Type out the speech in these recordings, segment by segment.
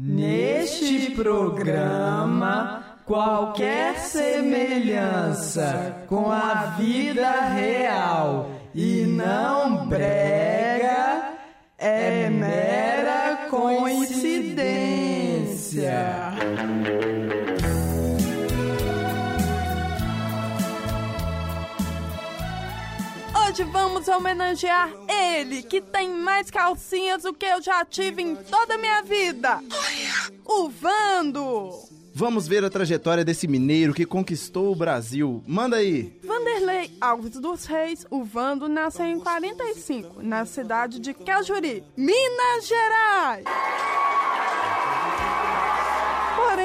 Neste programa, qualquer semelhança com a vida real e não brega é mera coincidência. Hoje vamos homenagear ele, que tem mais calcinhas do que eu já tive em toda a minha vida. O Vando. Vamos ver a trajetória desse mineiro que conquistou o Brasil. Manda aí. Vanderlei Alves dos Reis, o Vando, nasceu em 45, na cidade de Cajuri, Minas Gerais.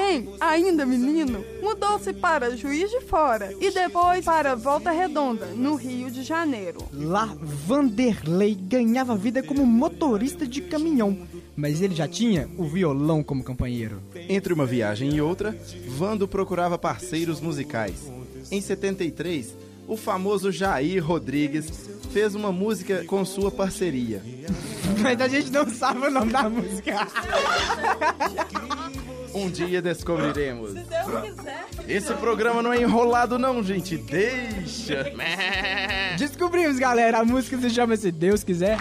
Porém, ainda menino, mudou-se para Juiz de Fora e depois para Volta Redonda, no Rio de Janeiro. Lá, Vanderlei ganhava vida como motorista de caminhão, mas ele já tinha o violão como companheiro. Entre uma viagem e outra, Vando procurava parceiros musicais. Em 73, o famoso Jair Rodrigues fez uma música com sua parceria. Mas a gente não sabe o nome da música. Um dia descobriremos. Se Deus quiser. Esse programa não é enrolado não, gente. Deixa. Descobrimos, galera. A música se chama Se Deus Quiser.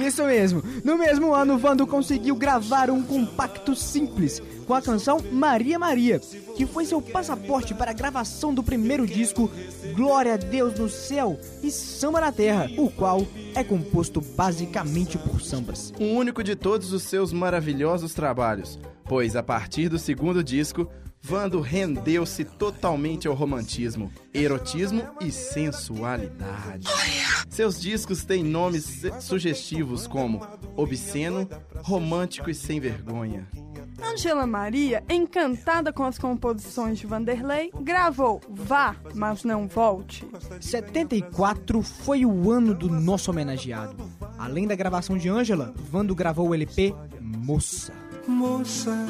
Isso mesmo. No mesmo ano, Vando conseguiu gravar um compacto simples com a canção Maria Maria, que foi seu passaporte para a gravação do primeiro disco Glória a Deus no Céu e Samba na Terra, o qual é composto basicamente por sambas. O único de todos os seus maravilhosos trabalhos, pois a partir do segundo disco, Vando rendeu-se totalmente ao romantismo, erotismo e sensualidade. Seus discos têm nomes sugestivos como Obsceno, Romântico e Sem Vergonha. Angela Maria, encantada com as composições de Vanderlei, gravou Vá, mas não volte. 74 foi o ano do nosso homenageado. Além da gravação de Ângela, Vando gravou o LP Moça. Moça,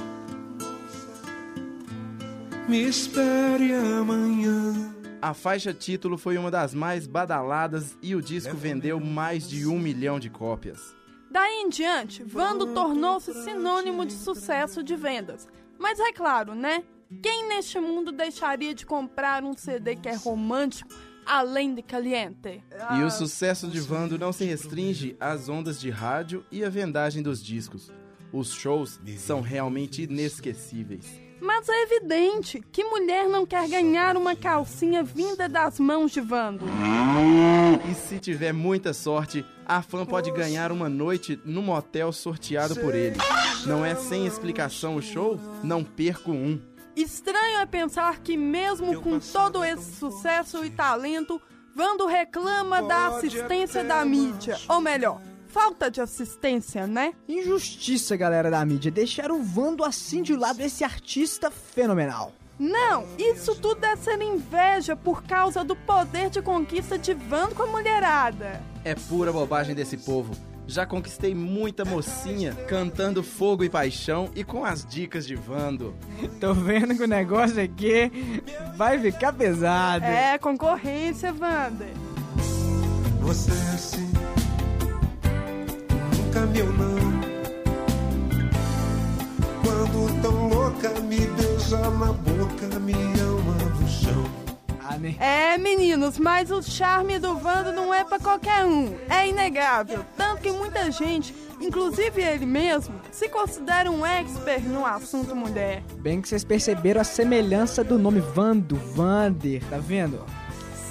me espere amanhã. A faixa título foi uma das mais badaladas e o disco vendeu mais de um milhão de cópias. Daí em diante, Vando tornou-se sinônimo de sucesso de vendas. Mas é claro, né? Quem neste mundo deixaria de comprar um CD que é romântico, além de caliente? E o sucesso de Vando não se restringe às ondas de rádio e à vendagem dos discos. Os shows são realmente inesquecíveis. Mas é evidente que mulher não quer ganhar uma calcinha vinda das mãos de Vando. E se tiver muita sorte, a fã pode ganhar uma noite no motel sorteado por ele. Não é sem explicação o show? Não perco um. Estranho é pensar que, mesmo com todo esse sucesso e talento, Vando reclama da assistência da mídia. Ou melhor, falta de assistência, né? Injustiça, galera da mídia, deixar o Vando assim de lado esse artista fenomenal. Não, isso tudo é ser inveja por causa do poder de conquista de Vando com a mulherada. É pura bobagem desse povo. Já conquistei muita mocinha cantando fogo e paixão e com as dicas de Vando. Tô vendo que o negócio aqui vai ficar pesado. É concorrência, Wander. Você é assim, nunca me eu não. Quando tão louca me beija na boca, me ama no chão. Ah, né? É, meninos, mas o charme do Vando não é pra qualquer um. É inegável. Tanto que muita gente, inclusive ele mesmo, se considera um expert no assunto mulher. Bem que vocês perceberam a semelhança do nome Vando, Vander, tá vendo?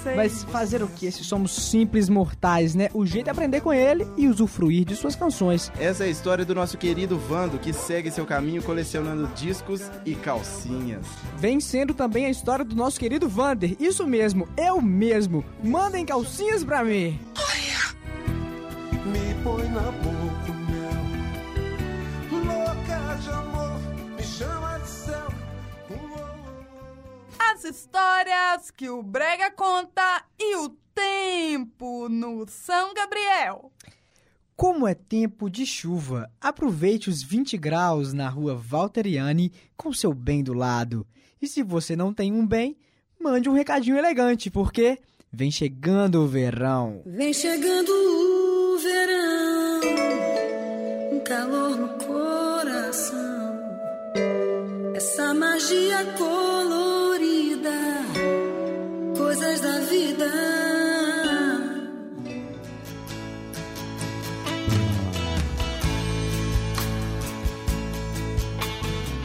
Sei. Mas fazer o que se somos simples mortais, né? O jeito é aprender com ele e usufruir de suas canções. Essa é a história do nosso querido Vando, que segue seu caminho colecionando discos e calcinhas. Vem sendo também a história do nosso querido Vander. Isso mesmo, eu mesmo. Mandem calcinhas pra mim. Me põe na boca o mel. Louca de amor, As histórias que o Brega conta e o tempo no São Gabriel. Como é tempo de chuva, aproveite os 20 graus na rua Valteriani com seu bem do lado. E se você não tem um bem, mande um recadinho elegante, porque vem chegando o verão. Vem chegando o verão, calor no coração, essa magia colorida,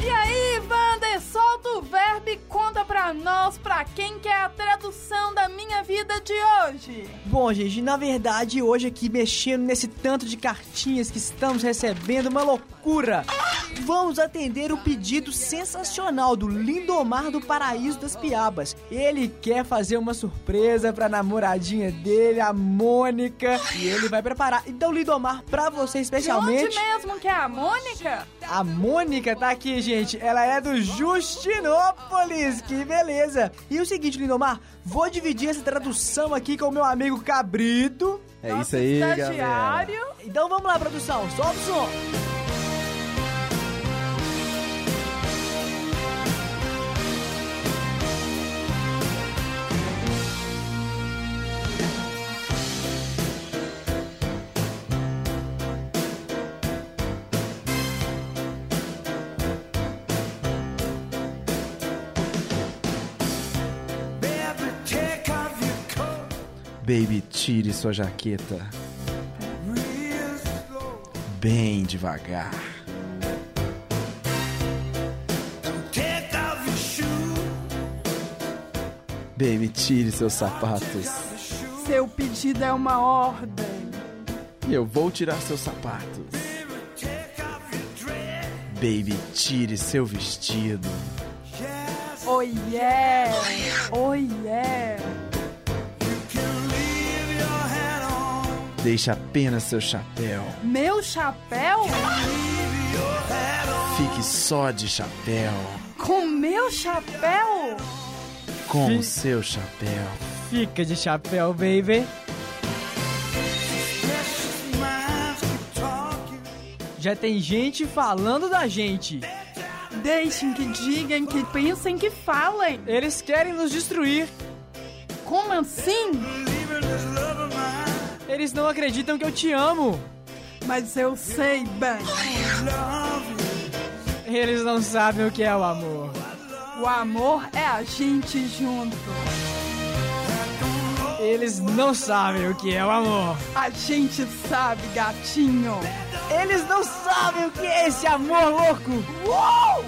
E aí, Wander, solta o verbo e conta pra nós, pra quem que é a tradução da minha vida de hoje. Bom, gente, na verdade, hoje aqui mexendo nesse tanto de cartinhas que estamos recebendo, uma loucura. Vamos atender o pedido sensacional do Lindomar do Paraíso das Piabas. Ele quer fazer uma surpresa pra namoradinha dele, a Mônica, e ele vai preparar. Então, Lindomar, pra você De especialmente. onde mesmo que é a Mônica? A Mônica tá aqui, gente. Ela é do Justinópolis. Que beleza. E o seguinte, Lindomar, vou dividir essa tradução aqui com o meu amigo Cabrito. É Nosso isso aí, galera. estagiário. Então vamos lá, produção. Solta o som. Baby, tire sua jaqueta bem devagar. Baby, tire seus sapatos. Seu pedido é uma ordem. E eu vou tirar seus sapatos. Baby, tire seu vestido. Oh yeah, oh yeah. Deixe apenas seu chapéu. Meu chapéu? Fique só de chapéu. Com meu chapéu? Com o seu chapéu. Fica de chapéu, baby. Já tem gente falando da gente. Deixem que digam, que pensem, que falem. Eles querem nos destruir. Como assim? Eles não acreditam que eu te amo. Mas eu sei bem. Eles não sabem o que é o amor. O amor é a gente junto. Eles não sabem o que é o amor. A gente sabe, gatinho. Eles não sabem o que é esse amor louco. Uou!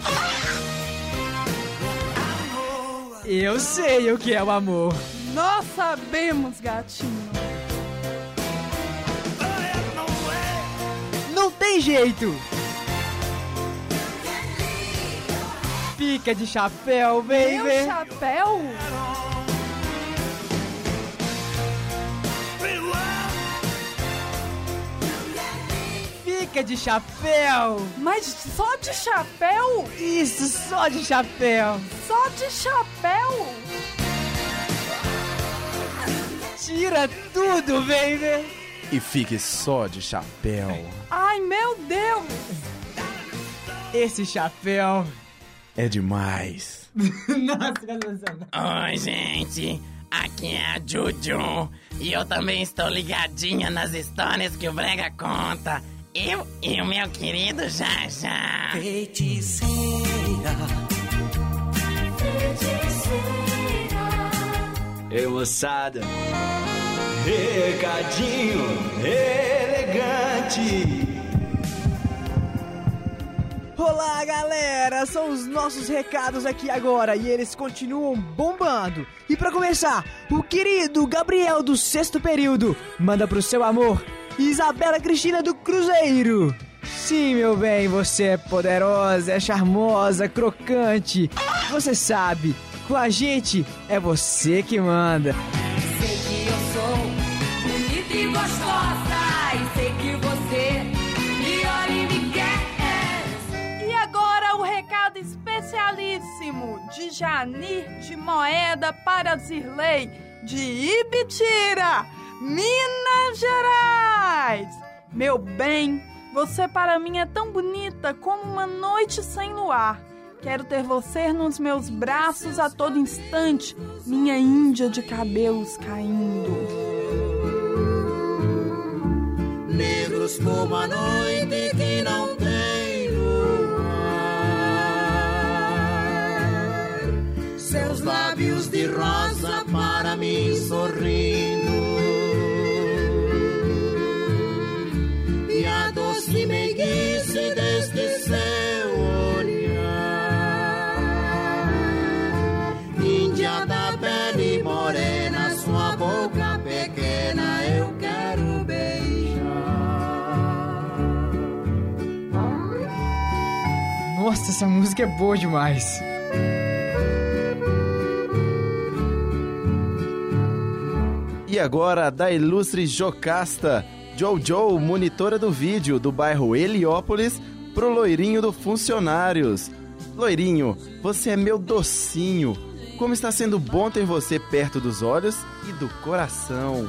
Eu sei o que é o amor. Nós sabemos, gatinho. Tem jeito. Fica de chapéu, Meu baby. chapéu? Fica de chapéu. Mas só de chapéu? Isso, só de chapéu. Só de chapéu? Tira tudo, baby. E fique só de chapéu. Ai, meu Deus! Esse chapéu. É demais. Oi, gente. Aqui é a Juju. E eu também estou ligadinha nas histórias que o Brega conta. Eu e o meu querido Jaja. Feiticeira. Ei, moçada. Recadinho elegante. Olá, galera! São os nossos recados aqui agora e eles continuam bombando. E pra começar, o querido Gabriel do sexto período manda pro seu amor Isabela Cristina do Cruzeiro. Sim, meu bem, você é poderosa, é charmosa, crocante. Você sabe, com a gente é você que manda. Sei que e gostosa. E sei que você me olha e me quer. E agora o recado especialíssimo de Janir de Moeda para Zirlei de Ibitira, Minas Gerais. Meu bem, você para mim é tão bonita como uma noite sem luar. Quero ter você nos meus braços a todo instante, minha índia de cabelos caindo negros como a noite que não tem luar. Seus lábios de rosa para mim sorrir. Essa música é boa demais. E agora, da ilustre Jocasta, Jojo, monitora do vídeo do bairro Heliópolis, pro loirinho do Funcionários. Loirinho, você é meu docinho. Como está sendo bom ter você perto dos olhos e do coração.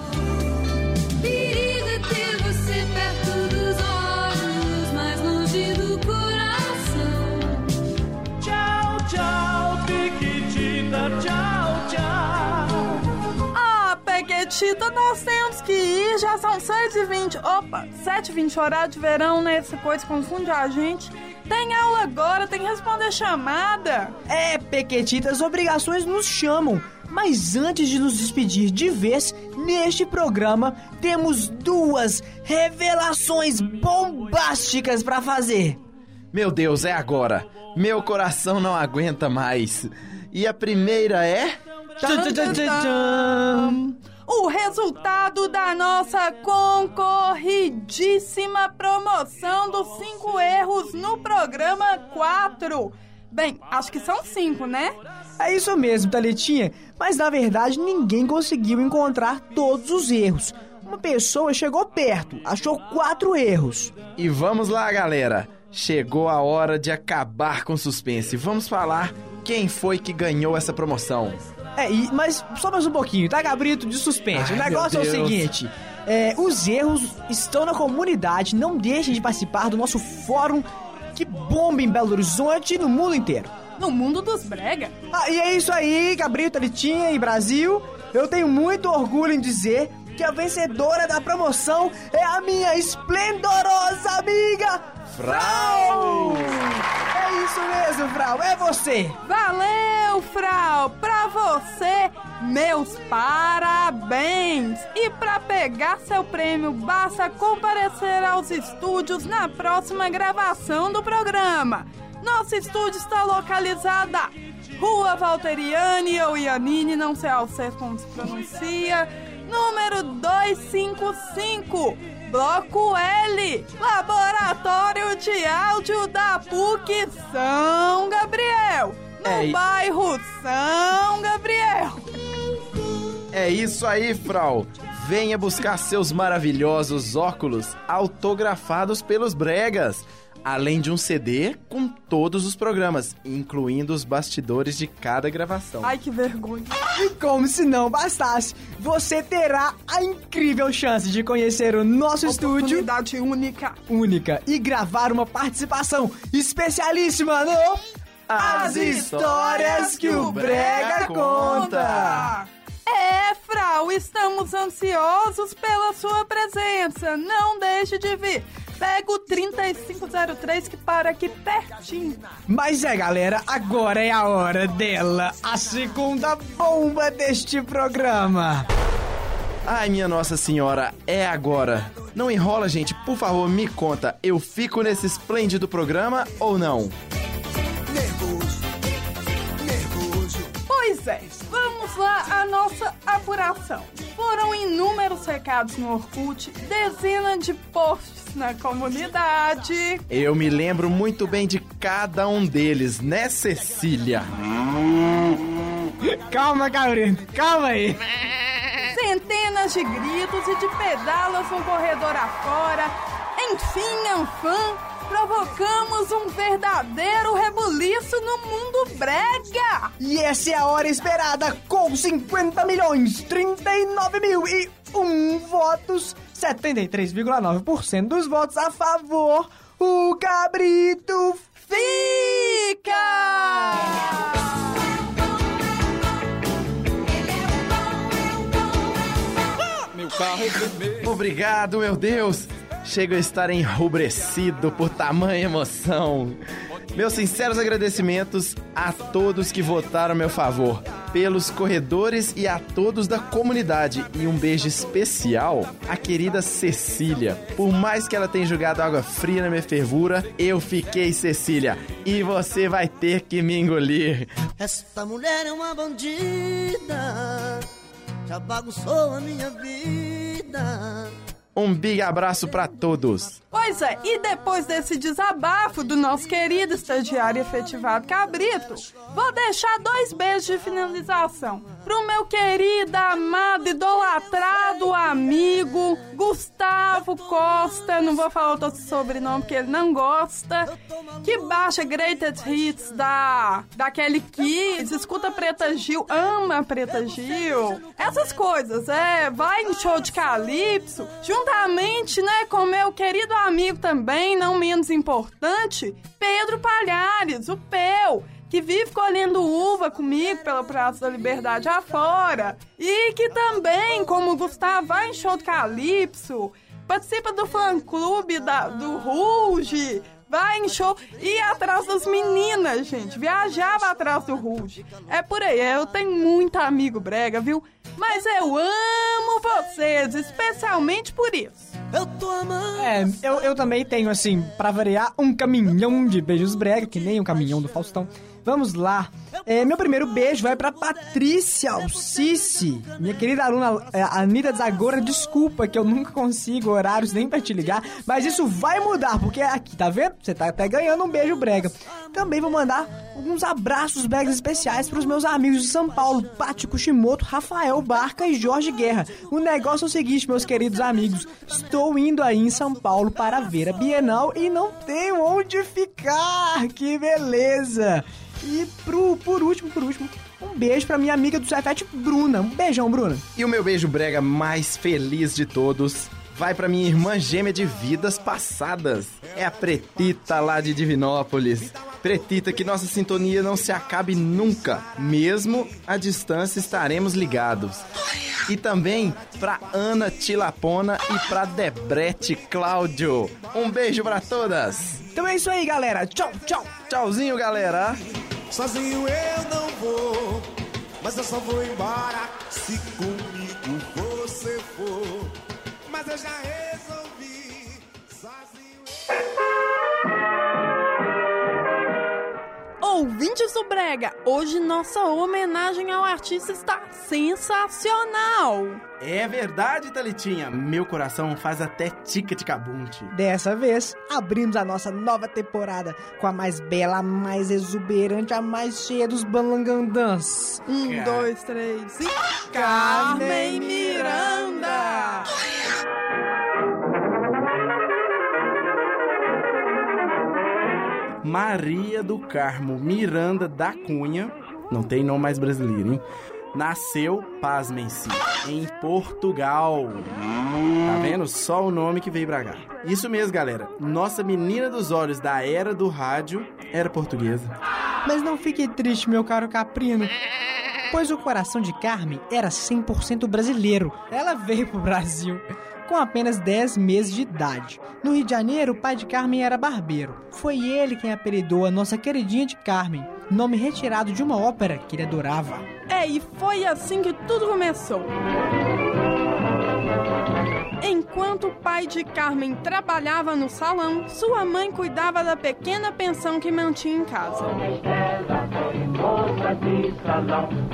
Pequetita, nós temos que ir. Já são 6h20. Opa, 7h20, horário de verão, né? Essa coisa confunde a gente. Tem aula agora, tem que responder chamada. É, Pequetita, as obrigações nos chamam. Mas antes de nos despedir de vez, neste programa temos duas revelações bombásticas pra fazer. Meu Deus, é agora. Meu coração não aguenta mais. E a primeira é. O resultado da nossa concorridíssima promoção dos cinco erros no programa 4. Bem, acho que são cinco, né? É isso mesmo, Thalitinha. Mas na verdade ninguém conseguiu encontrar todos os erros. Uma pessoa chegou perto, achou quatro erros. E vamos lá, galera. Chegou a hora de acabar com o suspense. Vamos falar quem foi que ganhou essa promoção. É, e- mas só mais um pouquinho, tá, Gabrito? De suspense. Ai, o negócio é o seguinte: é, os erros estão na comunidade. Não deixem de participar do nosso fórum que bomba em Belo Horizonte e no mundo inteiro. No mundo dos brega. Ah, e é isso aí, Gabrito, Litinha e Brasil. Eu tenho muito orgulho em dizer que a vencedora da promoção é a minha esplendorosa amiga Frau! É isso mesmo, Frau, é você! Valeu, Frau! Pra você, meus parabéns! E pra pegar seu prêmio, basta comparecer aos estúdios na próxima gravação do programa. Nosso estúdio está localizada Rua Valteriane ou Ianine, não sei ao certo como se pronuncia, número 255. Bloco L, Laboratório de Áudio da PUC São Gabriel, no É, bairro São Gabriel. É isso aí, Frau. Venha buscar seus maravilhosos óculos autografados pelos bregas. Além de um CD com todos os programas, incluindo os bastidores de cada gravação. Ai, que vergonha. E como se não bastasse, você terá a incrível chance de conhecer o nosso estúdio Oportunidade única. única e gravar uma participação especialíssima no As Histórias que o Brega Conta. É, Frau, estamos ansiosos pela sua presença. Não deixe de vir. Pega o 3503 que para aqui pertinho. Mas é, galera, agora é a hora dela, a segunda bomba deste programa. Ai, minha Nossa Senhora, é agora. Não enrola, gente, por favor, me conta. Eu fico nesse esplêndido programa ou não? Vamos lá à nossa apuração. Foram inúmeros recados no Orkut, dezenas de posts na comunidade. Eu me lembro muito bem de cada um deles, né, Cecília? Calma, Gabriel, calma aí. Centenas de gritos e de pedalas no corredor afora. Enfim, Anfã, provocamos um verdadeiro rebuliço no mundo brega. E essa é a hora esperada, com 50 milhões, 39 mil e um votos, 73,9% dos votos a favor, o Cabrito Fica! Obrigado, meu Deus! Chego a estar enrubrecido por tamanha emoção. Meus sinceros agradecimentos a todos que votaram a meu favor. pelos corredores e a todos da comunidade. E um beijo especial à querida Cecília. Por mais que ela tenha jogado água fria na minha fervura, eu fiquei Cecília. E você vai ter que me engolir. Esta mulher é uma bandida, já bagunçou a minha vida. Um big abraço pra todos. Pois é, e depois desse desabafo do nosso querido estagiário efetivado Cabrito, vou deixar dois beijos de finalização pro meu querido, amado, idolatrado amigo Gustavo Costa. Não vou falar outro sobrenome porque ele não gosta. Que baixa Greatest Hits da, da Kelly Kids, escuta Preta Gil, ama Preta Gil. Essas coisas, é, vai em show de Calypso, juntamente, né, com meu querido amigo também, não menos importante, Pedro Palhares, o Peu, que vive colhendo uva comigo pela Praça da Liberdade afora. E que também, como Gustavo, vai em show de Calypso, participa do fã-clube do Ruge, vai em show e ir atrás das meninas, gente. Viajava atrás do Ruge. É por aí, eu tenho muito amigo brega, viu? Mas eu amo vocês, especialmente por isso. Eu tô amando. É, eu, eu também tenho, assim, pra variar, um caminhão de beijos brega, que nem o caminhão do Faustão. Vamos lá. É, meu primeiro beijo vai pra Patrícia Alcice, minha querida aluna é, Anitta Zagora. Desculpa que eu nunca consigo horários nem pra te ligar, mas isso vai mudar, porque aqui, tá vendo? Você tá até ganhando um beijo brega. Também vou mandar alguns abraços bregas especiais pros meus amigos de São Paulo, Pati Kushimoto, Rafael Barca e Jorge Guerra. O negócio é o seguinte, meus queridos amigos, estou indo aí em São Paulo para ver a Bienal e não tenho onde ficar. Que beleza! E pro, por último, por último, um beijo pra minha amiga do Cefete, Bruna. Um beijão, Bruna. E o meu beijo brega mais feliz de todos vai pra minha irmã gêmea de vidas passadas. É a Pretita lá de Divinópolis. Pretita, que nossa sintonia não se acabe nunca. Mesmo à distância estaremos ligados. E também pra Ana Tilapona e pra Debrete Cláudio. Um beijo pra todas. Então é isso aí, galera. Tchau, tchau. Tchauzinho, galera. Sozinho eu não vou, mas eu só vou embora se comigo você for. Mas eu já resolvi, sozinho Ouvintes do Brega, hoje nossa homenagem ao artista está sensacional. É verdade, Talitinha. Meu coração faz até tica-tica-bunte. Dessa vez, abrimos a nossa nova temporada com a mais bela, a mais exuberante, a mais cheia dos balangandãs. Um, Cara. dois, três e. Carmen Miranda! Maria do Carmo Miranda da Cunha, não tem nome mais brasileiro, hein? Nasceu, pasmem-se, em Portugal. Tá vendo? Só o nome que veio pra cá. Isso mesmo, galera. Nossa menina dos olhos da era do rádio era portuguesa. Mas não fique triste, meu caro Caprino. Pois o coração de Carmen era 100% brasileiro. Ela veio pro Brasil com apenas 10 meses de idade. No Rio de Janeiro, o pai de Carmen era barbeiro. Foi ele quem apelidou a nossa queridinha de Carmen, nome retirado de uma ópera que ele adorava. É, e foi assim que tudo começou. Enquanto o pai de Carmen trabalhava no salão, sua mãe cuidava da pequena pensão que mantinha em casa.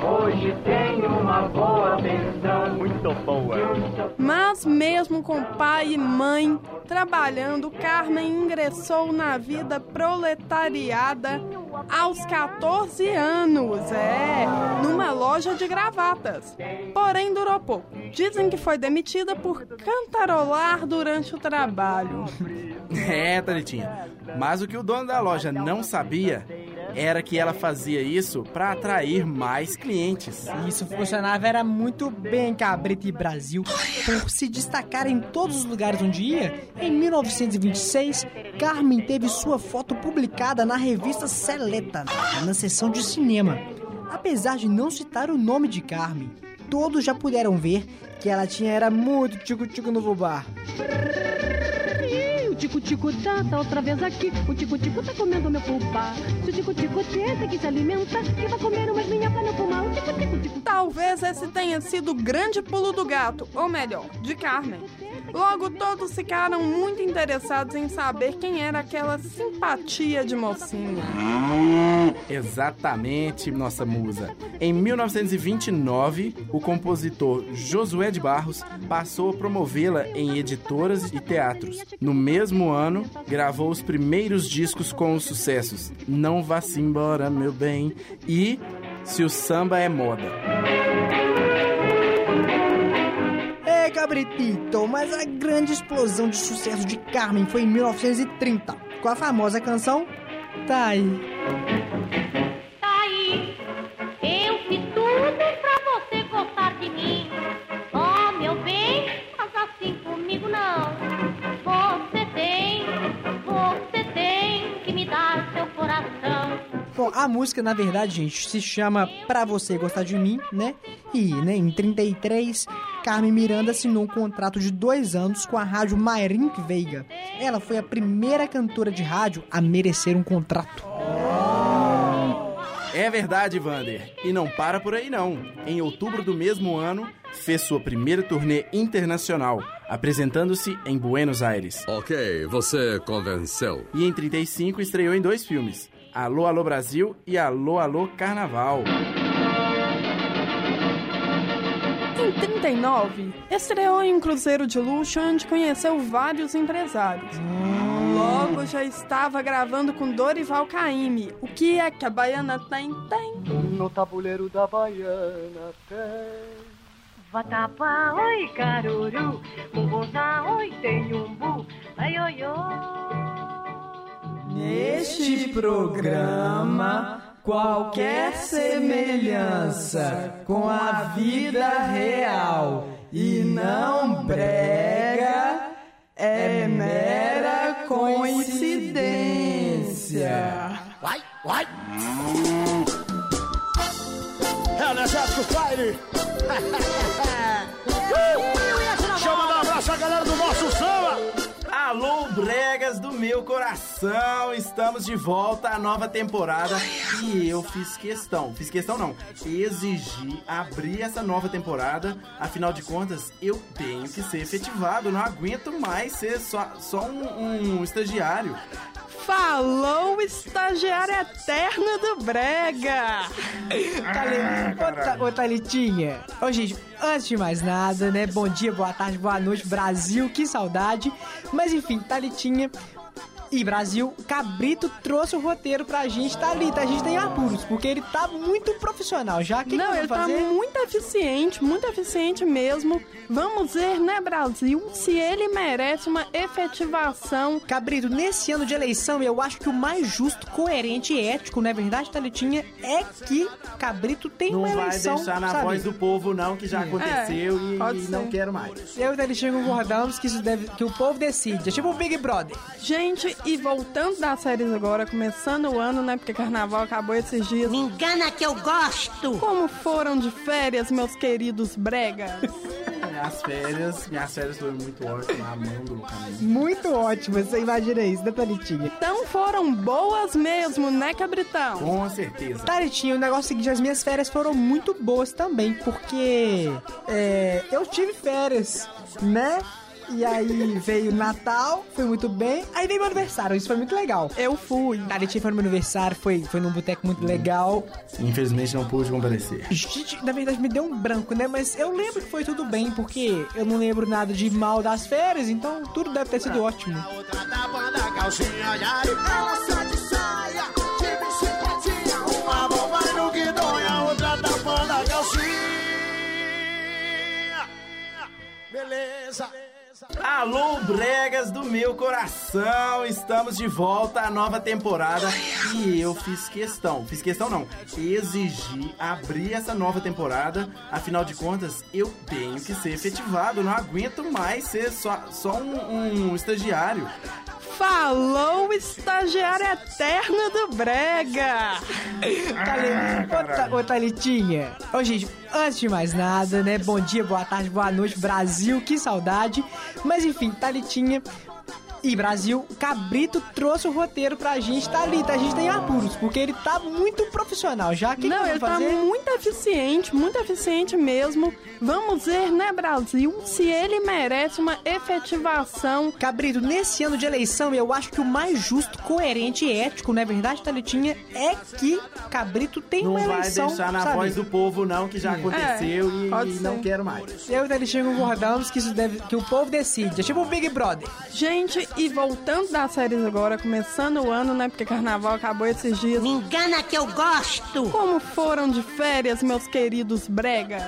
Hoje tem uma boa pensão. Muito boa. Mas mesmo com pai e mãe trabalhando, Carmen ingressou na vida proletariada aos 14 anos, é, numa loja de gravatas. Porém, durou pouco. Dizem que foi demitida por cantarolar durante o trabalho. É, Talitinha. Mas o que o dono da loja não sabia era que ela fazia isso pra atrair mais clientes. Isso funcionava era muito bem Cabrito e Brasil, por se destacar em todos os lugares onde ia. Em 1926, Carmen teve sua foto publicada na revista Seleta, na seção de cinema. Apesar de não citar o nome de Carmen, todos já puderam ver que ela tinha era muito tico-tico no bar. Tico-tico tá, tá outra vez aqui. O tico-tico tá comendo meu pulpar. Se o tico-tico tenta que se alimenta, que vai comer umas minhocas no pulmão. O tico-tico, tico Talvez esse tenha sido o grande pulo do gato, ou melhor, de Carmen. Logo, todos ficaram muito interessados em saber quem era aquela simpatia de mocinha. Exatamente, nossa musa. Em 1929, o compositor Josué de Barros passou a promovê-la em editoras e teatros. No mesmo ano, gravou os primeiros discos com os sucessos Não Vá-se Embora, Meu Bem e Se o Samba é Moda. Cabritito, mas a grande explosão de sucesso de Carmen foi em 1930, com a famosa canção Tá. A música, na verdade, gente, se chama Pra Você Gostar de Mim, né? E, né, em 33, Carmen Miranda assinou um contrato de dois anos com a rádio Mairink Veiga. Ela foi a primeira cantora de rádio a merecer um contrato. É verdade, Vander. E não para por aí não. Em outubro do mesmo ano, fez sua primeira turnê internacional, apresentando-se em Buenos Aires. Ok, você convenceu. E em 35 estreou em dois filmes, Alô Alô Brasil e Alô Alô Carnaval. Em 39, estreou em um cruzeiro de luxo onde conheceu vários empresários. Logo já estava gravando com Dorival Caymmi. O que é que a baiana tem? Tem. No tabuleiro da baiana tem. Vatapá, oi caruru, mungunzá, oi tenhumbu, ai oi Neste programa, qualquer semelhança com a vida real e não brega é mera coincidência. Vai, vai! É o Energético Fire! Deixa eu mandar um abraço à galera do do meu coração! Estamos de volta à nova temporada e eu fiz questão, fiz questão não, exigi abrir essa nova temporada. Afinal de contas, eu tenho que ser efetivado, não aguento mais ser só, só um, um estagiário. Falou, estagiário eterno do Brega! Tali- ô, Ô, Thalitinha. Ô, gente, antes de mais nada, né? Bom dia, boa tarde, boa noite, Brasil, que saudade. Mas enfim, Thalitinha e Brasil, Cabrito trouxe o roteiro pra gente, Thalita. A gente tem apuros, porque ele tá muito profissional já. Que Não, que ele vai tá fazer? muito eficiente, muito eficiente mesmo. Vamos ver, né, Brasil, se ele merece uma efetivação. Cabrito, nesse ano de eleição, eu acho que o mais justo, coerente e ético, não é verdade, Thalitinha, é que Cabrito tem Não uma vai eleição. deixar na sabe? voz do povo, não, que já É. aconteceu e, pode e não quero mais. Eu e Thalitinha concordamos que isso deve. que o povo decide. É tipo o Big Brother. Gente, e voltando das séries agora, começando o ano, né? Porque carnaval acabou esses dias. Me engana que eu gosto! Como foram de férias, meus queridos bregas? Minhas férias, minhas férias foram muito ótimas, amando. Muito ótimo, você imagina isso, né, Thalitinha? Então foram boas mesmo, né, Cabritão? Com certeza. Thalitinha, o negócio é o seguinte, as minhas férias foram muito boas também, porque é, eu tive férias, né? E aí veio Natal, foi muito bem. Aí veio meu aniversário, isso foi muito legal. Eu fui. Thalitinha foi no meu aniversário, foi, foi num boteco muito legal. Infelizmente não pude comparecer. Gente, na verdade me deu um branco, né? Mas eu lembro que foi tudo bem, porque eu não lembro nada de mal das férias, então tudo deve ter sido ótimo. Da banda calcinha, ela sai de saia, de bicicletinha. Uma mão vai no guidão e a outra a calcinha. Beleza. Alô, bregas do meu coração! Estamos de volta à nova temporada e eu fiz questão, fiz questão não, exigi abrir essa nova temporada. Afinal de contas, eu tenho que ser efetivado, não aguento mais ser só, só um, um estagiário. Falou, estagiário eterno do Brega! Thali- Ô, Tha- Ô, Thalitinha. Ô, gente, antes de mais nada, né? Bom dia, boa tarde, boa noite, Brasil, que saudade. Mas enfim, Thalitinha E Brasil, Cabrito trouxe o roteiro pra gente, tá ali, tá? A gente tem apuros, porque ele tá muito profissional já. que Não, ele tá muito eficiente, muito eficiente mesmo. Vamos ver, né, Brasil, se ele merece uma efetivação. Cabrito, nesse ano de eleição, eu acho que o mais justo, coerente e ético, não é verdade, Thalitinha? É que Cabrito tem Não uma vai eleição, deixar na sabe? voz do povo, não, que já É. aconteceu e, pode e não quero mais. Eu e o Thalitinha concordamos que, isso deve, que o povo decide. É tipo o Big Brother. Gente, e voltando das séries agora, começando o ano, né? Porque carnaval acabou esses dias. Me engana que eu gosto. Como foram de férias, meus queridos bregas?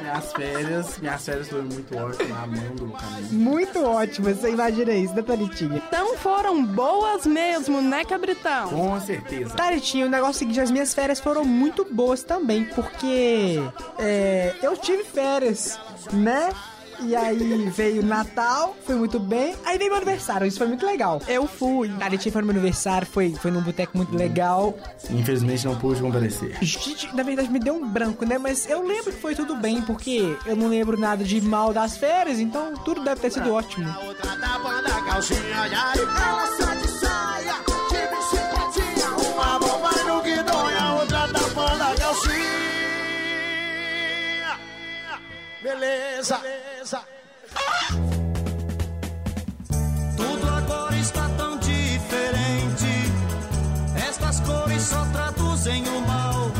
Minhas férias, minhas férias foram muito ótimas, amando no caminho. Muito ótimo, você imagina isso, né, Thalitinha? Então foram boas mesmo, né, Cabritão? Com certeza. Thalitinha, o negócio é o seguinte, as minhas férias foram muito boas também, porque é, eu tive férias, né? E aí veio Natal, foi muito bem. Aí veio meu aniversário, isso foi muito legal. Eu fui. Thalitinha foi no meu aniversário, foi, foi num boteco muito legal. Infelizmente não pude comparecer. Gente, na verdade me deu um branco, né? Mas eu lembro que foi tudo bem, porque eu não lembro nada de mal das férias, então tudo deve ter sido ótimo. Da banda calcinha, e ela sai de saia, de bicicletinha. Uma vai no guidão e a outra da banda calcinha. Beleza, beleza. Tudo agora está tão diferente. Estas cores só traduzem o mal.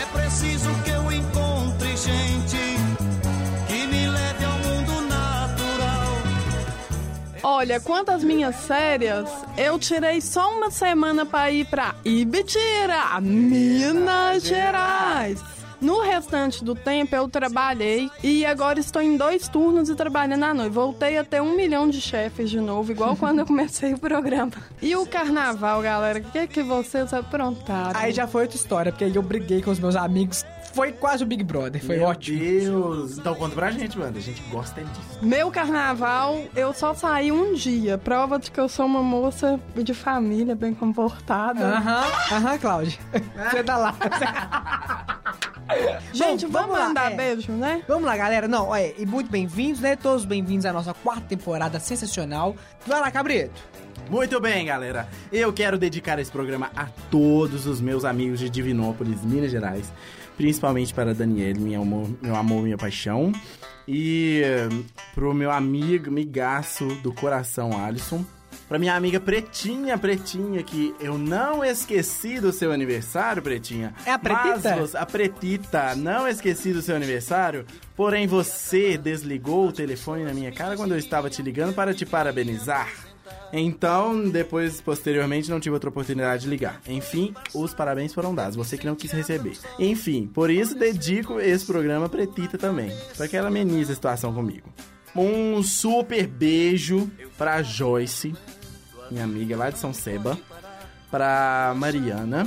É preciso que eu encontre gente que me leve ao mundo natural. Olha, quanto às minhas férias, eu tirei só uma semana pra ir pra Ibitira, Minas Gerais. No restante do tempo eu trabalhei e agora estou em dois turnos e trabalhando à noite. Voltei a ter um milhão de chefes de novo, igual quando eu comecei o programa. E o carnaval, galera, o que, que vocês aprontaram? Aí já foi outra história, porque aí eu briguei com os meus amigos. Foi quase o Big Brother, foi Meu ótimo. Deus. Então conta pra gente, mano. A gente gosta disso. Meu carnaval, eu só saí um dia. Prova de que eu sou uma moça de família, bem comportada. Aham, aham, Cláudia. Você tá lá. Gente, Bom, vamos, lá, mandar é. beijo, né? Vamos lá, galera. Não, olha, e muito bem-vindos, né? Todos bem-vindos à nossa quarta temporada sensacional. Vai lá, Cabrito. Muito bem, galera. Eu quero dedicar esse programa a todos os meus amigos de Divinópolis, Minas Gerais. Principalmente para Daniel, minha amor, meu amor, minha paixão. E eh, pro meu amigo, migaço do coração, Alisson. Pra minha amiga Pretinha, Pretinha, que eu não esqueci do seu aniversário, Pretinha. É a Pretita? Mas a Pretita, não esqueci do seu aniversário. Porém, você desligou o telefone na minha cara quando eu estava te ligando para te parabenizar. Então, depois, posteriormente, não tive outra oportunidade de ligar. Enfim, os parabéns foram dados, você que não quis receber. Enfim, por isso dedico esse programa a Pretita também, para que ela amenize a situação comigo. Um super beijo pra Joyce, minha amiga lá de São Seba, pra Mariana,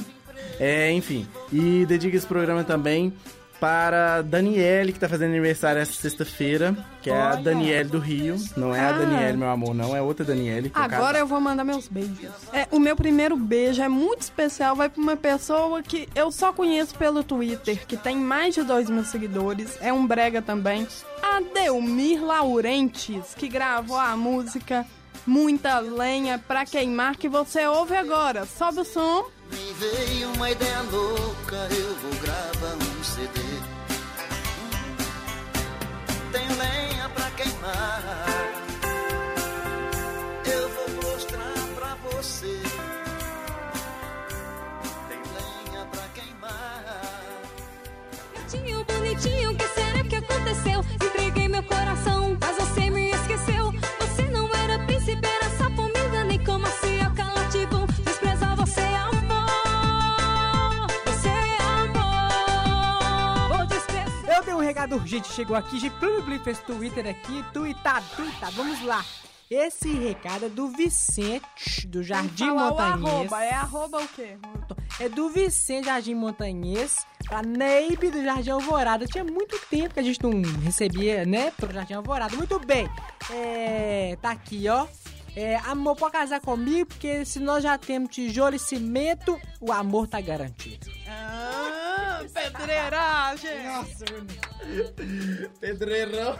é, enfim, e dedico esse programa também para Daniele, que tá fazendo aniversário essa sexta-feira, que é a Olha. Daniele do Rio. Não é a Ah. Daniele, meu amor, não, é outra Daniele. eu Agora caso- eu vou mandar meus beijos. É, o meu primeiro beijo é muito especial, vai pra uma pessoa que eu só conheço pelo Twitter, que tem mais de 2 mil seguidores, é um brega também. Adelmir Laurentes, que gravou a música Muita Lenha pra Queimar, que você ouve agora. Sobe o som. Me veio uma ideia louca, eu vou gravar um CD. Tenho lenha pra queimar. Recado urgente, chegou aqui, de Plum fez Twitter aqui, tweetado, tweetado, vamos lá. Esse recado é do Vicente, do Jardim Montanhês. arroba, é arroba o quê? É do Vicente Jardim Montanhês pra Neibe do Jardim Alvorada. Tinha muito tempo que a gente não recebia, né, pro Jardim Alvorada. Muito bem. É, tá aqui, ó. É, amor, pode casar comigo, porque se nós já temos tijolo e cimento, o amor tá garantido. Ah, pedreiragem. Nossa, Pedreirão.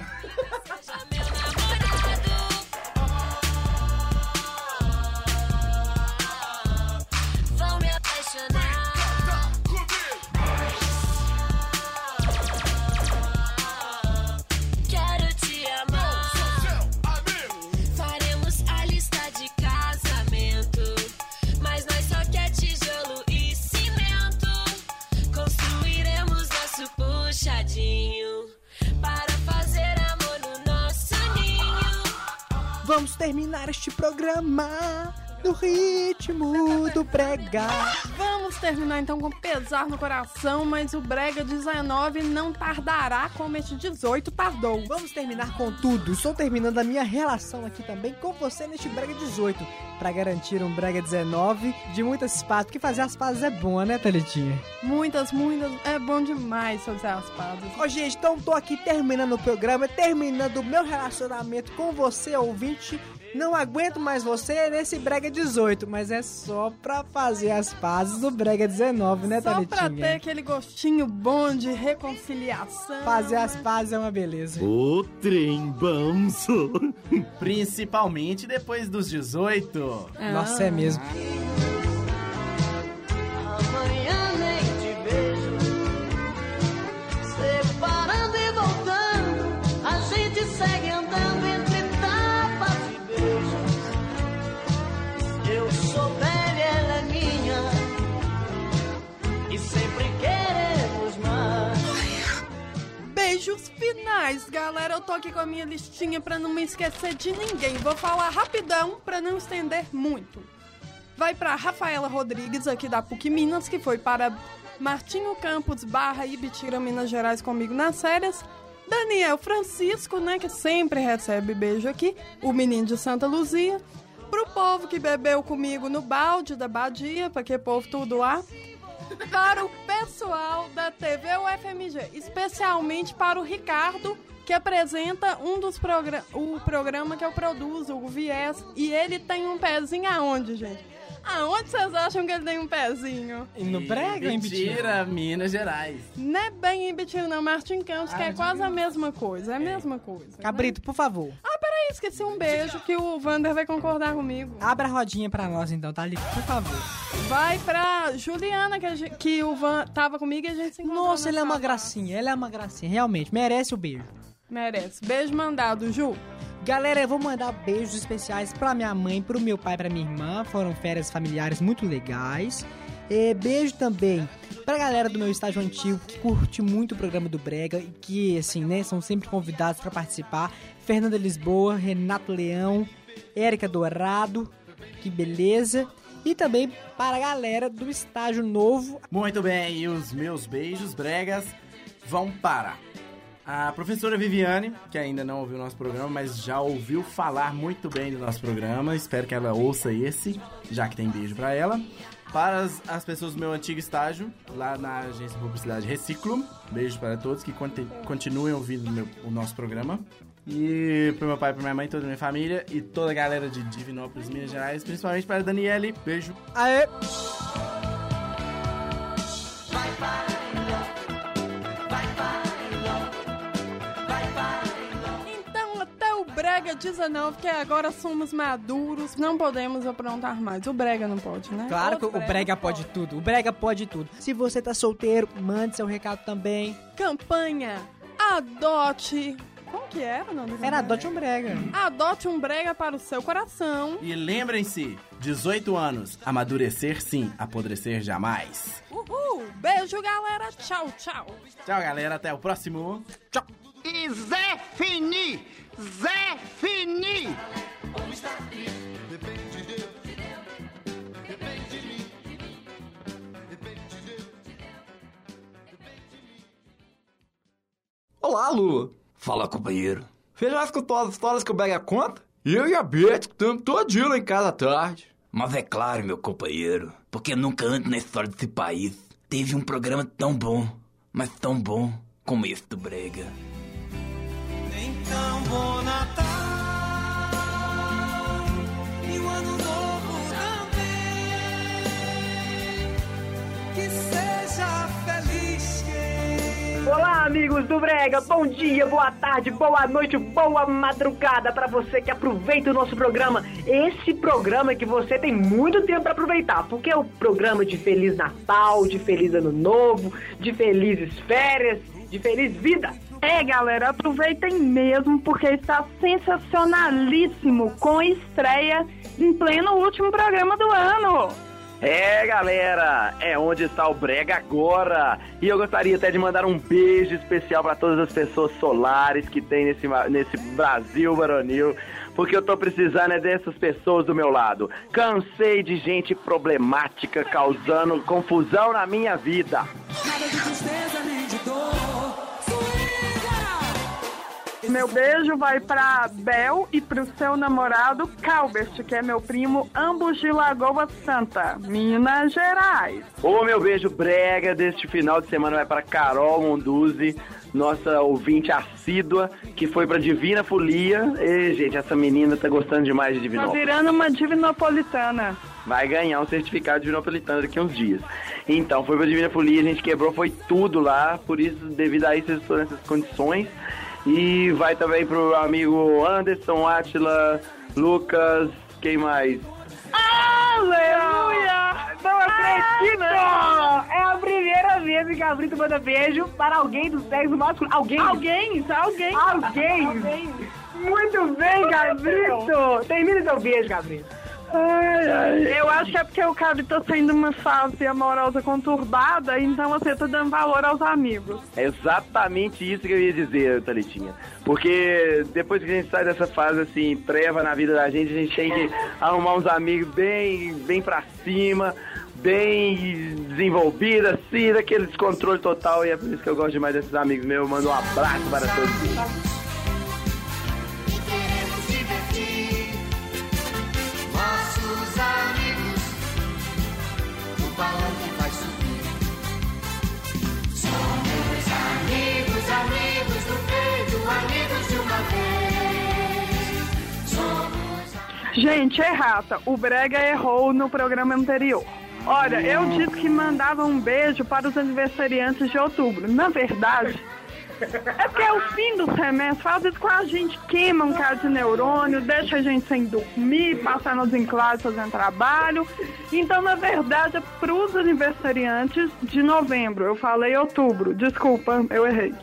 Ritmo do brega. Vamos terminar então com pesar no coração, mas o Brega 19 não tardará como este 18 tardou. Vamos terminar com tudo. Estou terminando a minha relação aqui também com você neste brega 18, para garantir um brega 19 de muitas pazes, porque fazer as pazes é bom, né, Thalitinha? Muitas, muitas. É bom demais fazer as pazes. Ô, gente, então tô aqui terminando o programa, terminando o meu relacionamento com você, ouvinte. Não aguento mais você nesse Brega 18, mas é só pra fazer as pazes do Brega 19, né, Só Thalitinha? pra ter aquele gostinho bom de reconciliação. Fazer as pazes é uma beleza. O trem banso. Principalmente depois dos 18. Nossa, é mesmo. Amanhã finais, galera. Eu tô aqui com a minha listinha pra não me esquecer de ninguém. Vou falar rapidão pra não estender muito. Vai pra Rafaela Rodrigues, aqui da PUC Minas, que foi para Martinho Campos, Barra e Bitira, Minas Gerais, comigo nas férias. Daniel Francisco, né, que sempre recebe beijo aqui. O menino de Santa Luzia. Pro povo que bebeu comigo no balde da Badia, pra que povo tudo lá para o pessoal da TV UFMG, especialmente para o Ricardo, que apresenta um dos programas, o programa que eu produzo, o Viés, e ele tem um pezinho aonde, gente? Aonde vocês acham que ele tem um pezinho? E no brega, hein, Bitinho? Mentira, Minas Gerais. Não é bem em Bitinho, não, Martin Campos, que é quase a mesma coisa, é a mesma coisa. Cabrito, por favor, Ah, peraí, esqueci um beijo que o Vander vai concordar comigo. abra a rodinha pra nós então, tá ali, por favor. Vai pra Juliana, que, a gente- que o Van tava comigo e a gente se encontrou Nossa, na ele é uma sala. gracinha, ele é uma gracinha, realmente, merece o beijo. Merece. Beijo mandado, Ju. Galera, eu vou mandar beijos especiais pra minha mãe, pro meu pai, pra minha irmã. Foram férias familiares muito legais. E beijo também pra galera do meu estágio antigo que curte muito o programa do Brega e que, assim, né, são sempre convidados pra participar. Fernanda Lisboa, Renato Leão, Érica Dourado, que beleza. E também para a galera do estágio novo. Muito bem, e os meus beijos bregas vão para a professora Viviane, que ainda não ouviu o nosso programa, mas já ouviu falar muito bem do nosso programa. Espero que ela ouça esse, já que tem beijo pra ela. Para as, as pessoas do meu antigo estágio, lá na agência de publicidade Reciclo, beijo para todos que conti- continuem ouvindo meu- o nosso programa. E pro meu pai, pra minha mãe, toda a minha família e toda a galera de Divinópolis, Minas Gerais, principalmente para a Daniele. Beijo. Aê! O Brega 19, que agora somos maduros, não podemos aprontar mais. O Brega não pode, né? Claro que o Brega pode tudo. O Brega pode tudo. Se você tá solteiro, mande seu recado também. Campanha Adote. Como que era o nome da Era? Adote um Brega. Adote um Brega para o seu coração. E lembrem-se, 18 anos, amadurecer sim, apodrecer jamais. Uhul! Beijo, galera. Tchau, tchau. Tchau, galera, até o próximo. Tchau. E Zé Fini! Zé Fini! Olá, Lu. Fala, companheiro. Você já escutou as histórias que o Brega conta? Eu e a Beth estamos todinho lá em casa à tarde. Mas é claro, meu companheiro, porque nunca antes na história desse país teve um programa tão bom, mas tão bom como esse do Brega. Então, bom Natal e o ano novo também. Que seja feliz quem. Olá, amigos do Brega. Bom dia, boa tarde, boa noite, boa madrugada para você que aproveita o nosso programa. Esse programa que você tem muito tempo para aproveitar, porque é o programa de Feliz Natal, de Feliz Ano Novo, de felizes férias, de feliz vida. É, galera, aproveitem mesmo porque está sensacionalíssimo com estreia em pleno último programa do ano. É, galera, é onde está o Brega agora. E eu gostaria até de mandar um beijo especial para todas as pessoas solares que tem nesse, nesse Brasil varonil. porque eu tô precisando é dessas pessoas do meu lado. Cansei de gente problemática causando confusão na minha vida. Meu beijo vai pra Bel e pro seu namorado Calbert, que é meu primo, ambos de Lagoa Santa, Minas Gerais. O meu beijo brega deste final de semana vai para Carol Monduzzi, nossa ouvinte assídua, que foi pra Divina Folia. E, gente, essa menina tá gostando demais de Divinópolis. virando uma divinopolitana. Vai ganhar um certificado de divinopolitano daqui a uns dias. Então, foi pra Divina Folia, a gente quebrou, foi tudo lá, por isso, devido a isso, nessas condições. E vai também pro amigo Anderson, Atila, Lucas, quem mais? Aleluia! Não acredito! É a primeira vez que Gabrito manda beijo para alguém do sexo masculino. Alguém? Alguém, alguém. Alguém! Muito bem, Gabrito! Termina teu beijo, Gabrito. Eu acho que é porque o cara tá saindo uma fase amorosa conturbada, então você tá dando valor aos amigos. É exatamente isso que eu ia dizer, Thalitinha. Porque depois que a gente sai dessa fase assim, treva na vida da gente, a gente tem que arrumar uns amigos bem, bem pra cima, bem desenvolvidos, assim, daquele descontrole total. E é por isso que eu gosto demais desses amigos meus. Eu mando um abraço para todos eles. Gente, errata. O Brega errou no programa anterior. Olha, eu disse que mandava um beijo para os aniversariantes de outubro. Na verdade, é porque é o fim do semestre, faz isso com a gente, queima um cara de neurônio, deixa a gente sem dormir, passando em classe fazendo trabalho. Então, na verdade, é para os aniversariantes de novembro. Eu falei outubro, desculpa, eu errei.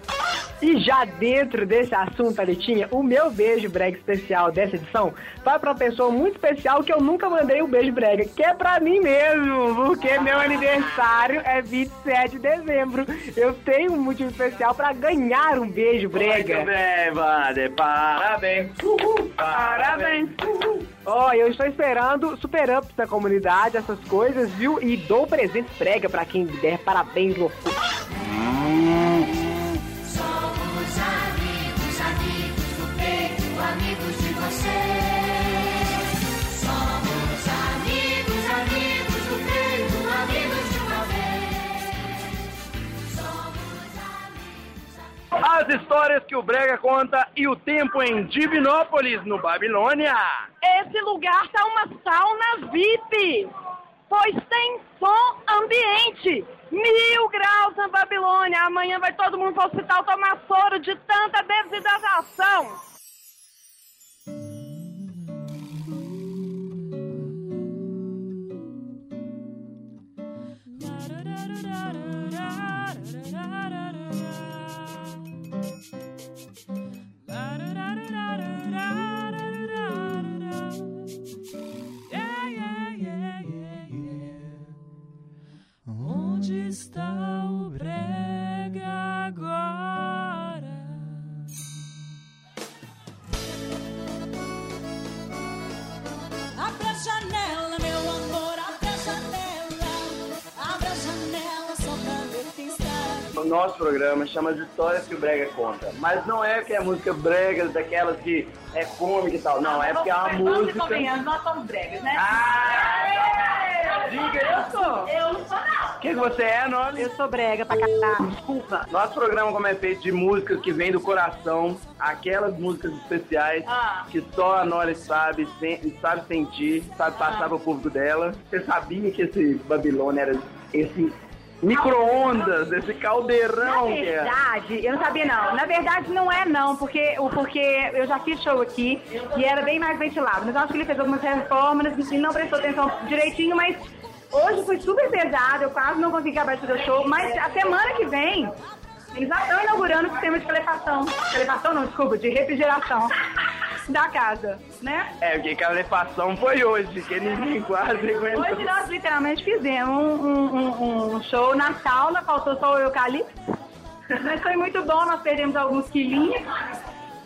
E já dentro desse assunto, Aletinha, o meu beijo brega especial dessa edição vai pra uma pessoa muito especial que eu nunca mandei um beijo brega, que é pra mim mesmo, porque meu aniversário é 27 de dezembro. Eu tenho um motivo especial pra ganhar um beijo brega. Muito bem, Wander. Parabéns. Uhul. Parabéns. Ó, eu estou esperando super-ups da comunidade, essas coisas, viu? E dou presentes brega pra quem der parabéns no As histórias que o Brega conta e o tempo em Divinópolis, no Babilônia. Esse lugar tá uma sauna VIP, pois tem som ambiente. Mil graus na Babilônia. Amanhã vai todo mundo pro hospital tomar soro de tanta desidratação. Programa chama as histórias que o Brega conta. Mas não é porque é música brega, daquelas que é cômica e tal. Não, é porque é uma música. nós somos bregas, né? Diga Eu sou. Eu não sou, não. O que, que você é, Noli? Eu sou brega pra caralho, desculpa. Nosso programa, como é feito de músicas que vêm do coração, aquelas músicas especiais Ah. que só a Noli sabe, sabe sentir, sabe passar pro público dela. Você sabia que esse Babilônia era esse micro-ondas, esse caldeirão Na que é? verdade, eu não sabia não. Na verdade, não é não, porque, porque eu já fiz show aqui e era bem mais ventilado. Mas eu acho que ele fez algumas reformas, assim, não prestou atenção direitinho, mas hoje foi super pesado, eu quase não consegui acabar de fazer o show. Mas a semana que vem, eles já estão inaugurando o sistema de calefação. Calefação não, desculpa, de refrigeração da casa, né? É, porque calefação foi hoje, que ninguém quase aguentou. Hoje nós literalmente fizemos um, um- um- show na sauna, faltou só o eucalipto. Mas foi muito bom, nós perdemos alguns quilinhos.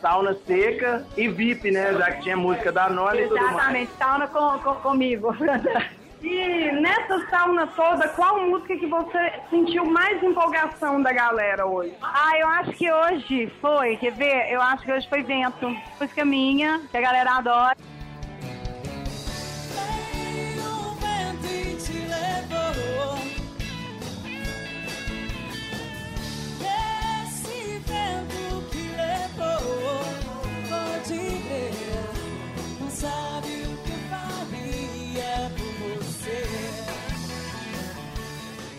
sauna seca e VIP, né? Já que tinha música da Noli e tudo mais. Exatamente, sauna com, com- comigo. E nessa sauna toda, qual música que você sentiu mais empolgação da galera hoje? Ah, eu acho que hoje foi, quer ver? Eu acho que hoje foi vento. Música minha, que a galera adora.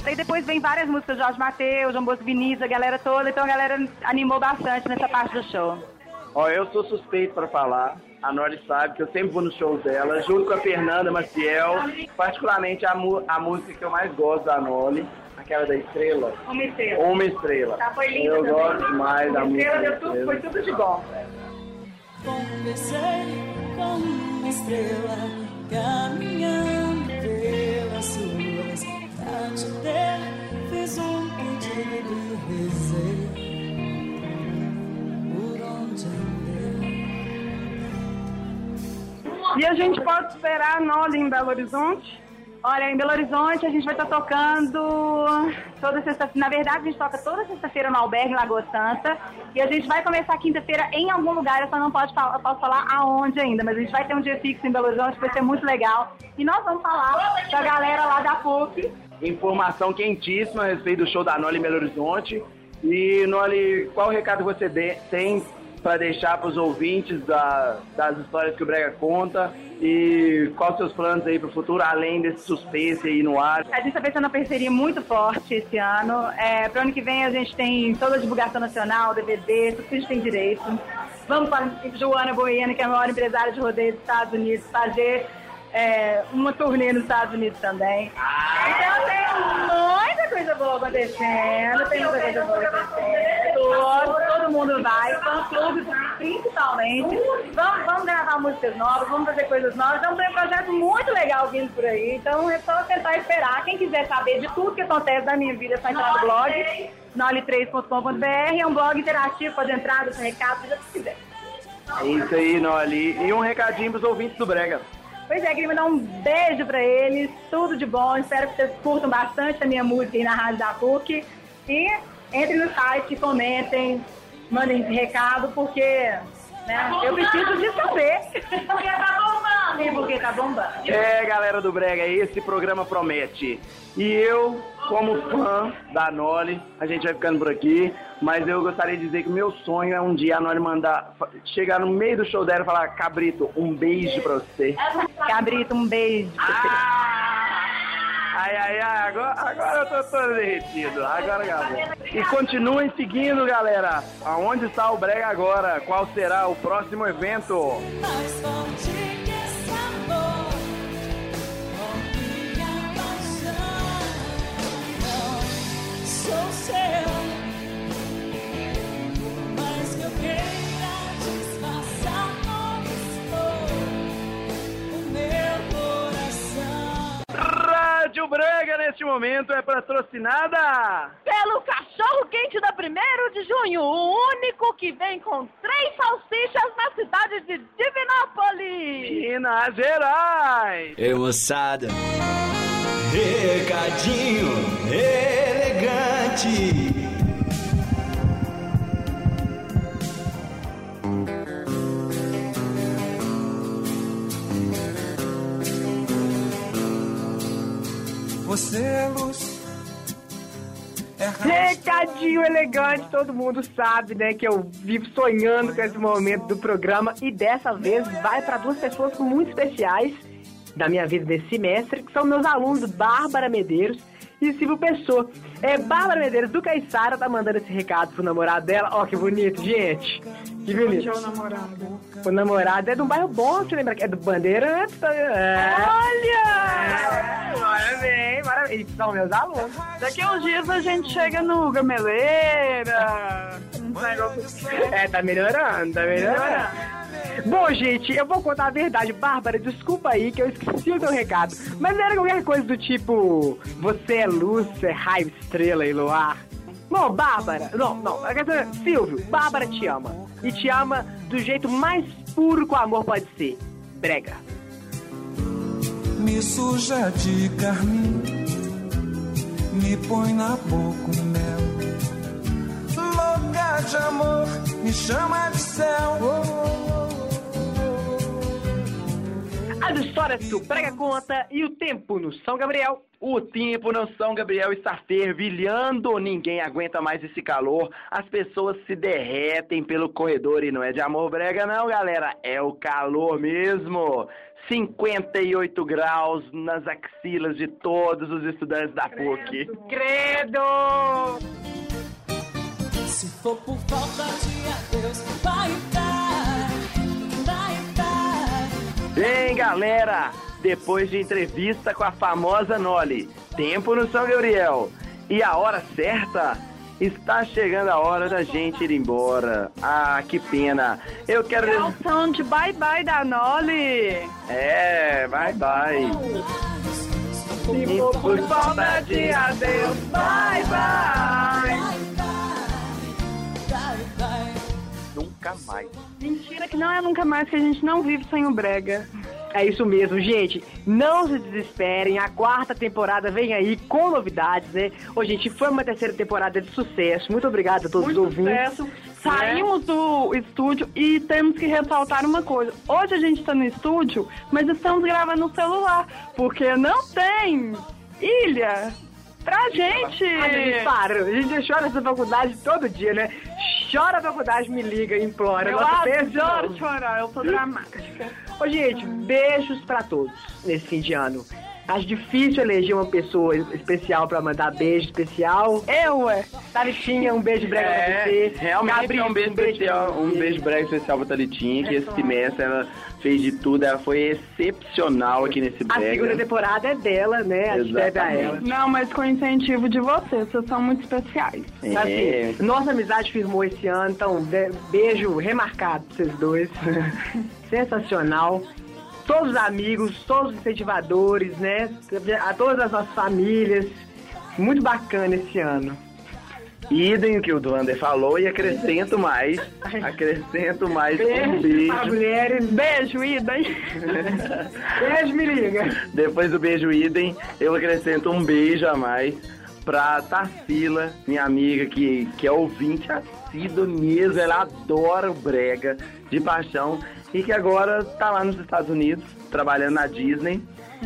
Aí depois vem várias músicas, Jorge Mateus, João Bosco Vinícius, a galera toda, então a galera animou bastante nessa parte do show. Ó, eu sou suspeito pra falar. A Nori sabe que eu sempre vou no show dela, junto com a Fernanda Maciel. Particularmente a, a música que eu mais gosto da Noli, aquela da estrela. Uma estrela. Uma estrela. Tá, foi linda Eu também. gosto demais da Uma música. estrela deu tudo- foi tudo de bom. Conversei com uma estrela, caminhando pelas ruas. Pra te ter, fiz um pedido e rezei. Por onde andei. E a gente pode esperar a Noli em Belo Horizonte? Olha, em Belo Horizonte a gente vai estar tocando toda sexta Na verdade, a gente toca toda sexta-feira no Albergue, em Lagoa Santa. E a gente vai começar quinta-feira em algum lugar, eu só não posso falar, posso falar aonde ainda, mas a gente vai ter um dia fixo em Belo Horizonte, vai ser muito legal. E nós vamos falar com a galera lá da PUC. Informação quentíssima a respeito do show da Noli em Belo Horizonte. E, Noli, qual recado você de- tem para deixar para os ouvintes da- das histórias que o Brega conta? E quais os seus planos aí para o futuro, além desse suspense aí no ar? A gente está pensando uma parceria muito forte esse ano. É, Para o ano que vem a gente tem toda a divulgação nacional, DVD, tudo que a gente tem direito. Vamos para Joana Boiano, que é a maior empresária de rodeio dos Estados Unidos, fazer é, uma turnê nos Estados Unidos também. Então tem muita coisa boa acontecendo, tem muita coisa boa acontecendo. Todo, todo mundo vai, fã-clube principalmente. Vamos, vamos gravar músicas novas, vamos fazer coisas novas. Então tem um projeto muito legal vindo por aí. Então é só tentar esperar. Quem quiser saber de tudo que acontece na minha vida, é só entrar no blog, nole3.com.br. É um blog interativo, pode entrar, deixar recado, seja o que quiser. É isso aí, Noli. E um recadinho para os ouvintes do Brega. Pois é, queria mandar um beijo pra eles, tudo de bom. Espero que vocês curtam bastante a minha música aí na Rádio da PUC. E entrem no site, comentem, mandem recado, porque né, eu preciso de saber. Porque tá bombando. E porque tá bombando. É, galera do Brega, esse programa promete. E eu, como fã da Noli, a gente vai ficando por aqui, mas eu gostaria de dizer que o meu sonho é um dia a Noli mandar, chegar no meio do show dela e falar, Cabrito, um beijo pra você. Cabrito, um beijo. Ai, ai, ai, agora, agora eu tô todo derretido, agora acabou. E continuem seguindo, galera. Aonde está o Brega agora? Qual será o próximo evento? Mais Rádio Brega neste momento é patrocinada. Pelo cachorro quente da 1 de junho, o único que vem com três salsichas na cidade de Divinópolis. Minas Gerais. Ei, moçada. Recadinho elegante. Você é luz. Recadinho elegante, todo mundo sabe, né, que eu vivo sonhando com esse momento do programa e dessa vez vai para duas pessoas muito especiais da minha vida desse semestre, que são meus alunos Bárbara Medeiros e Silvio Pessoa. É, Bárbara Medeiros do Caiçara tá mandando esse recado pro namorado dela. Ó, que bonito, gente. Que bonito. o namorado? O namorado é de um bairro bom, você lembra que é do Bandeirantes? É. Olha! Parabéns, parabéns. São meus alunos. Daqui a uns dias a gente chega no Gameleira. assim. É, tá melhorando, tá melhorando. Bom, gente, eu vou contar a verdade. Bárbara, desculpa aí que eu esqueci o teu recado. Mas não era qualquer coisa do tipo: você é luz, é raio, estrela e luar. Bom, Bárbara, não, não, Silvio, Bárbara te ama. E te ama do jeito mais puro que o amor pode ser. Brega. Me suja de carmim, me põe na boca um mel. Louca de amor, me chama de céu. As histórias que o Brega conta e o tempo no São Gabriel. O tempo no São Gabriel está fervilhando, ninguém aguenta mais esse calor, as pessoas se derretem pelo corredor e não é de amor brega não, galera, é o calor mesmo. 58 graus nas axilas de todos os estudantes da PUC. Credo! Se for por falta de adeus, vai dar, vai dar. Bem, galera, depois de entrevista com a famosa Noli, tempo no São Gabriel e a hora certa, está chegando a hora da gente ir embora. Ah, que pena. Eu quero. É o som de bye bye da Noli. É, bye bye. For por falta de adeus, bye bye. Nunca mais. Mentira que não é nunca mais que a gente não vive sem o Brega. É isso mesmo, gente. Não se desesperem. A quarta temporada vem aí com novidades, né? Ô, gente, foi uma terceira temporada de sucesso. Muito obrigado a todos Muito os ouvintes. sucesso. Saímos do estúdio e temos que ressaltar uma coisa. Hoje a gente está no estúdio, mas estamos gravando no celular, porque não tem ilha pra gente. A gente para. A gente chora essa faculdade todo dia, né? Chora a faculdade, me liga, implora. Eu adoro chorar, eu sou dramática. Ô, gente, beijos pra todos nesse fim de ano. Acho difícil eleger uma pessoa especial pra mandar beijo especial. Eu, ué. Talitinha, um beijo brega pra É, você. realmente Gabriel, é um beijo especial, pra um você. beijo breve especial pra Thalitinha, que esse semestre ela fez de tudo, ela foi excepcional aqui nesse A brega. segunda temporada é dela, né? A gente deve a ela. Não, mas com incentivo de vocês, vocês são muito especiais. É. Assim, nossa amizade firmou esse ano, então beijo remarcado pra vocês dois. Sensacional. Todos os amigos, todos os incentivadores, né? A todas as nossas famílias. Muito bacana esse ano. Idem o que o Duander falou e acrescento mais, acrescento mais um Beijo beijo. pra mulheres. Beijo, Ida. Beijo, me liga. Depois do beijo idem, eu acrescento um beijo a mais pra Tarsila, minha amiga que, que é ouvinte assídua mesmo, ela adora o brega de paixão e que agora tá lá nos Estados Unidos, trabalhando na Disney.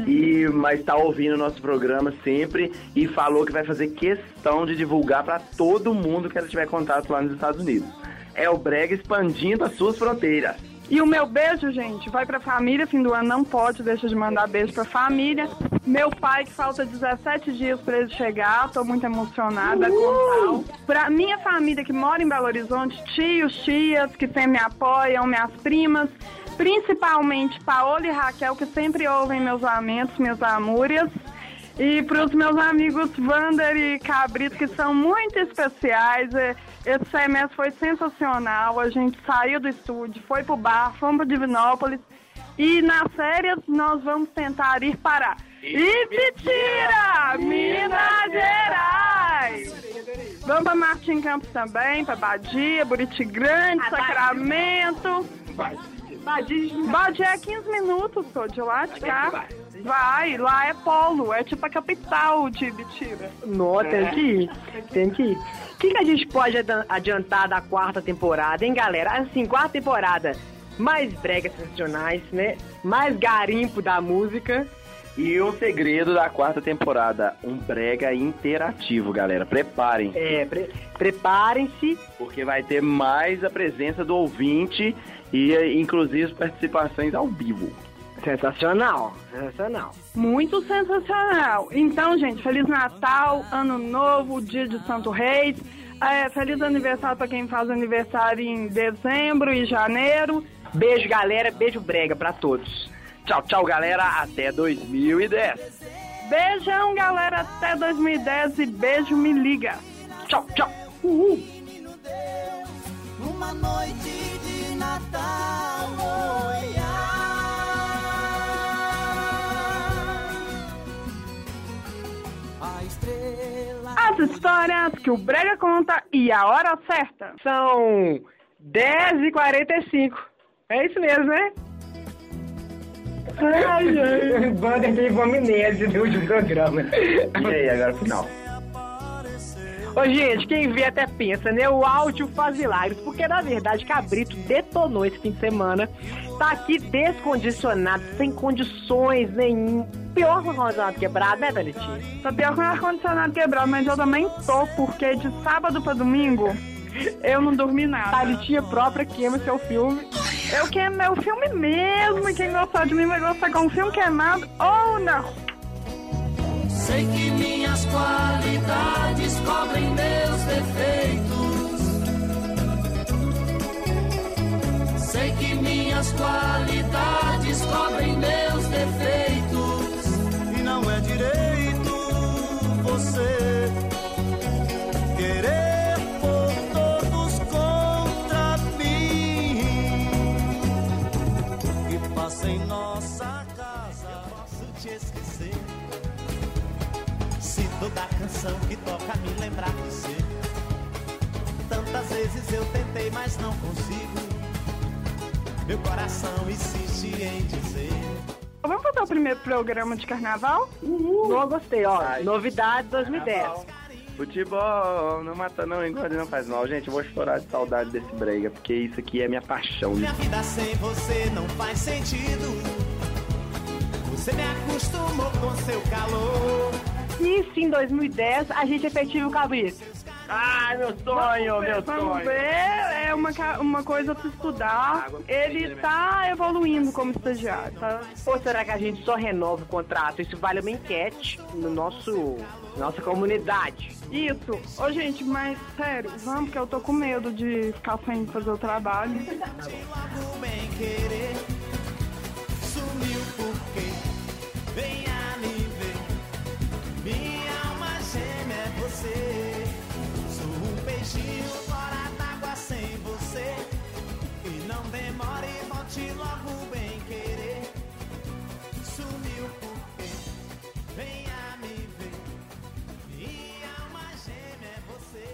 E, mas tá ouvindo o nosso programa sempre e falou que vai fazer questão de divulgar pra todo mundo que ela tiver contato lá nos Estados Unidos. É o Brega expandindo as suas fronteiras. E o meu beijo, gente, vai pra família. Fim do ano não pode, deixa de mandar beijo pra família. Meu pai, que falta 17 dias pra ele chegar, tô muito emocionada com tal. Pra minha família que mora em Belo Horizonte, tios, tias que sempre me apoiam, minhas primas. Principalmente Paola e Raquel, que sempre ouvem meus lamentos, minhas amúrias. E para os meus amigos Vander e Cabrito, que são muito especiais. Esse semestre foi sensacional. A gente saiu do estúdio, foi pro bar, fomos para Divinópolis. E nas férias nós vamos tentar ir para Ititira, Minas Gerais. Vamos para Martim Campos também, para Badia, Buriti Grande, Sacramento. Badia é 15 minutos, só de lá de cá. Vai, lá é polo, é tipo a capital de Bitira. Não, tem que ir. Tem que ir. O que, que a gente pode adiantar da quarta temporada, hein, galera? Assim, quarta temporada, mais bregas sensacionais, né? Mais garimpo da música. E o segredo da quarta temporada, um brega interativo, galera. Preparem. É, pre- preparem-se. Porque vai ter mais a presença do ouvinte e inclusive participações ao vivo. Sensacional, sensacional. Muito sensacional. Então, gente, Feliz Natal, Ano Novo, Dia de Santo Reis. É, feliz aniversário para quem faz aniversário em dezembro e janeiro. Beijo, galera. Beijo brega pra todos. Tchau, tchau, galera. Até 2010. Beijão, galera, até 2010 e beijo, me liga. Tchau, tchau. Uhul. Uma noite de Natal, oi, A estrela A As histórias que o Brega conta e a hora certa. São 10h45. É isso mesmo, né? Ai, ai. Banda de amnésia do último programa. E aí, agora o final. Ô, gente, quem vê até pensa, né? O áudio faz milagres, porque na verdade Cabrito detonou esse fim de semana. Tá aqui descondicionado, sem condições nenhum. Pior que o ar-condicionado quebrado, né, Danitinha? Tá pior que o ar-condicionado quebrado, mas eu também tô, porque de sábado pra domingo eu não dormi nada. Talitinha própria queima seu filme. Eu queimo meu filme mesmo, e quem gostar de mim vai gostar com um filme queimado ou não. Sei que minhas qualidades cobrem meus defeitos. Sei que minhas qualidades cobrem meus defeitos. E não é direito você querer em nossa casa. Eu posso te esquecer. Se toda canção que toca me lembrar de você. Tantas vezes eu tentei, mas não consigo. Meu coração insiste em dizer. Vamos fazer o primeiro programa de carnaval? Não gostei, ó. Novidade 2010. Futebol não mata não, engorda não faz mal. Gente, eu vou chorar de saudade desse brega, porque isso aqui é minha paixão. Minha vida sem você não faz sentido. Você me acostumou com seu calor. E se em 2010 a gente efetiva o cabrito? Ai, meu sonho, meu Vamos sonho. ver, é uma, uma coisa pra estudar. Ele tá evoluindo como estagiário, tá? Ou será que a gente só renova o contrato? Isso vale uma enquete no nosso nossa comunidade. Isso. Ô, gente, mas sério, vamos, que eu tô com medo de ficar sem fazer o trabalho. Querer sumiu porque peixinho fora d'água sem você. E não demore, volte logo bem querer. Sumiu porque venha me ver. Minha alma gêmea é você.